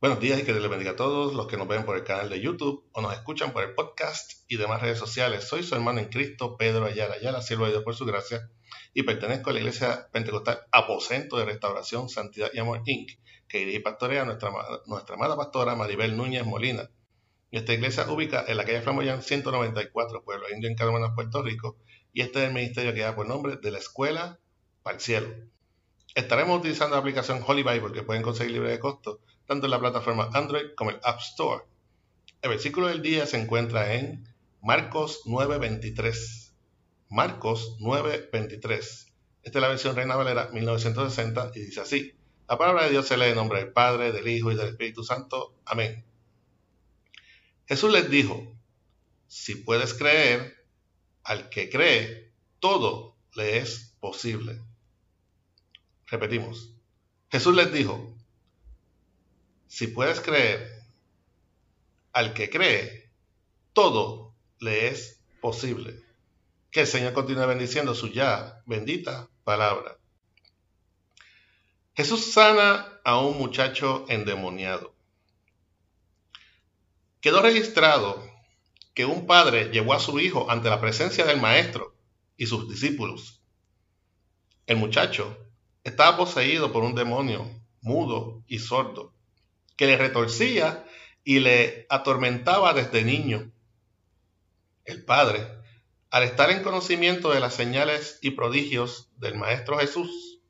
Buenos días y que Dios les bendiga a todos los que nos ven por el canal de YouTube o nos escuchan por el podcast y demás redes sociales. Soy su hermano en Cristo, Pedro Ayala Ayala, siervo de Dios por su gracia, y pertenezco a la Iglesia Pentecostal Aposento de Restauración, Santidad y Amor Inc., que dirige y pastorea nuestra, nuestra amada pastora Maribel Núñez Molina. Esta iglesia ubica en la calle Flamoyán 194, Pueblo Indio en Carolina, Puerto Rico, y este es el ministerio que da por nombre de la Escuela para el Cielo. Estaremos utilizando la aplicación Holy Bible que pueden conseguir libre de costo tanto en la plataforma Android como el App Store. El versículo del día se encuentra en Marcos 9:23. Marcos 9:23. Esta es la versión Reina Valera 1960 y dice así. La palabra de Dios se lee en nombre del Padre, del Hijo y del Espíritu Santo. Amén. Jesús les dijo, si puedes creer, al que cree, todo le es posible. Repetimos. Jesús les dijo, si puedes creer, al que cree, todo le es posible. Que el Señor continúe bendiciendo su ya bendita palabra. Jesús sana a un muchacho endemoniado. Quedó registrado que un padre llevó a su hijo ante la presencia del maestro y sus discípulos. El muchacho estaba poseído por un demonio mudo y sordo que le retorcía y le atormentaba desde niño. El Padre, al estar en conocimiento de las señales y prodigios del Maestro Jesús,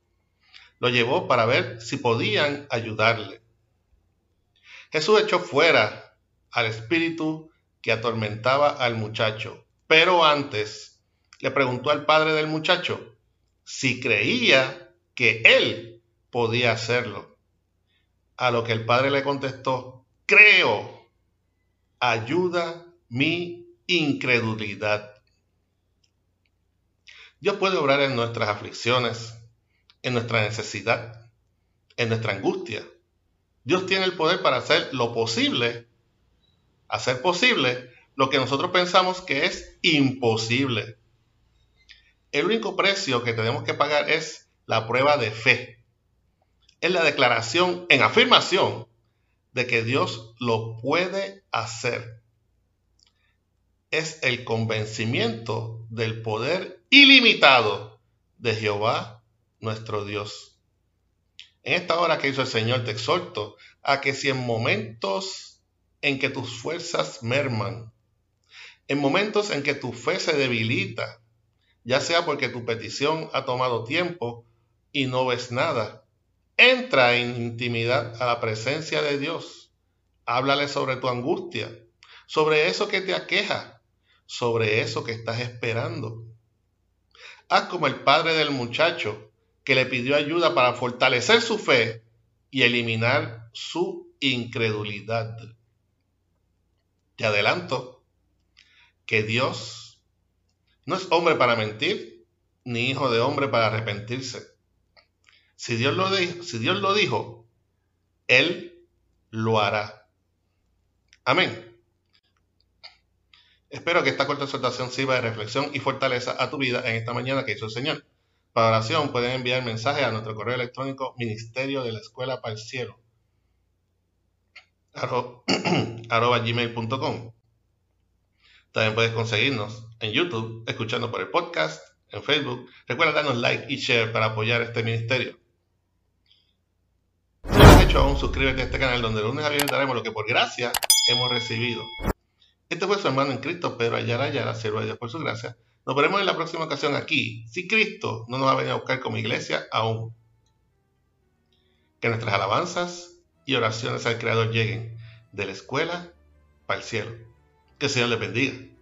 lo llevó para ver si podían ayudarle. Jesús echó fuera al espíritu que atormentaba al muchacho, pero antes le preguntó al padre del muchacho si creía que él podía hacerlo. A lo que el padre le contestó, creo, ayuda mi incredulidad. Dios puede obrar en nuestras aflicciones, en nuestra necesidad, en nuestra angustia. Dios tiene el poder para hacer lo posible, hacer posible lo que nosotros pensamos que es imposible. El único precio que tenemos que pagar es la prueba de fe es la declaración en afirmación de que Dios lo puede hacer. Es el convencimiento del poder ilimitado de Jehová nuestro Dios. En esta hora que hizo el Señor te exhorto a que si en momentos en que tus fuerzas merman, en momentos en que tu fe se debilita, ya sea porque tu petición ha tomado tiempo y no ves nada, Entra en intimidad a la presencia de Dios. Háblale sobre tu angustia, sobre eso que te aqueja, sobre eso que estás esperando. Haz como el padre del muchacho que le pidió ayuda para fortalecer su fe y eliminar su incredulidad. Te adelanto que Dios no es hombre para mentir, ni hijo de hombre para arrepentirse. Si Dios lo, dijo, Él lo hará. Amén. Espero que esta corta exhortación sirva de reflexión y fortaleza a tu vida en esta mañana que hizo el Señor. Para oración pueden enviar mensaje a nuestro correo electrónico ministerio de la escuela para el cielo arroba gmail.com. También puedes conseguirnos en YouTube, escuchando por el podcast, en Facebook. Recuerda darnos like y share para apoyar este ministerio aún, suscríbete a este canal donde el lunes a viernes daremos lo que por gracia hemos recibido. Este fue su hermano en Cristo, Pedro Ayala Ayala, siervo de Dios por su gracia. Nos veremos en la próxima ocasión aquí, si Cristo no nos va a venir a buscar como iglesia aún. Que nuestras alabanzas y oraciones al Creador lleguen de la escuela para el cielo. Que el Señor les bendiga.